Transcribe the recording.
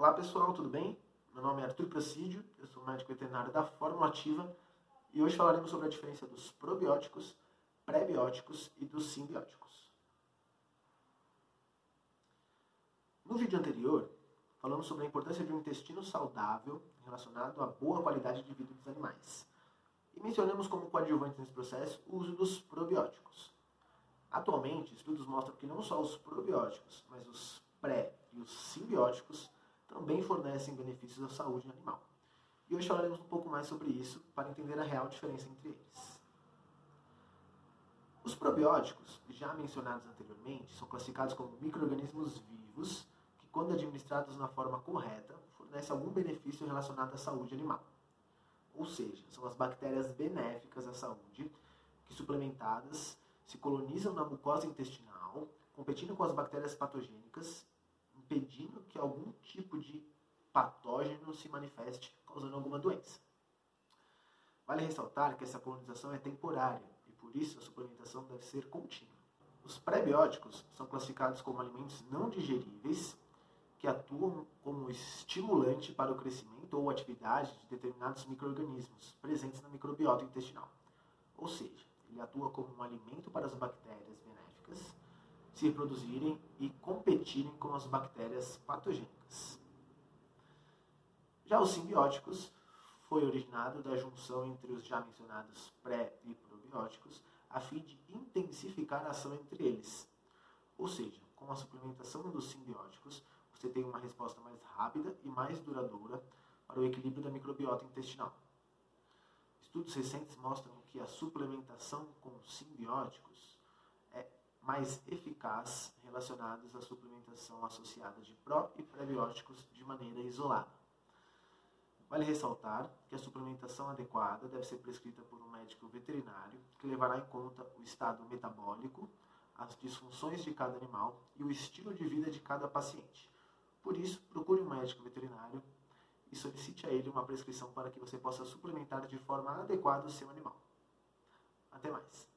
Olá pessoal, tudo bem? Meu nome é Arthur Procídio, eu sou médico veterinário da Fórmula Ativa e hoje falaremos sobre a diferença dos probióticos, pré-bióticos e dos simbióticos. No vídeo anterior, falamos sobre a importância de um intestino saudável relacionado à boa qualidade de vida dos animais. E mencionamos como coadjuvante nesse processo o uso dos probióticos. Atualmente, estudos mostram que não só os probióticos, mas os pré e os simbióticos também fornecem benefícios à saúde animal. E hoje falaremos um pouco mais sobre isso para entender a real diferença entre eles. Os probióticos, já mencionados anteriormente, são classificados como microrganismos vivos que, quando administrados na forma correta, fornecem algum benefício relacionado à saúde animal. Ou seja, são as bactérias benéficas à saúde que, suplementadas, se colonizam na mucosa intestinal, competindo com as bactérias patogênicas impedindo que algum tipo de patógeno se manifeste, causando alguma doença. Vale ressaltar que essa colonização é temporária e por isso a suplementação deve ser contínua. Os pré-bióticos são classificados como alimentos não digeríveis que atuam como estimulante para o crescimento ou atividade de determinados micro-organismos presentes na microbiota intestinal. Ou seja, ele atua como um alimento para as bactérias benéficas se reproduzirem e competirem com as bactérias patogênicas. Já os simbióticos foi originado da junção entre os já mencionados pré e probióticos a fim de intensificar a ação entre eles. Ou seja, com a suplementação dos simbióticos, você tem uma resposta mais rápida e mais duradoura para o equilíbrio da microbiota intestinal. Estudos recentes mostram que a suplementação com simbióticos mais eficaz relacionados à suplementação associada de pró e prebióticos de maneira isolada. Vale ressaltar que a suplementação adequada deve ser prescrita por um médico veterinário que levará em conta o estado metabólico, as disfunções de cada animal e o estilo de vida de cada paciente. Por isso, procure um médico veterinário e solicite a ele uma prescrição para que você possa suplementar de forma adequada o seu animal. Até mais!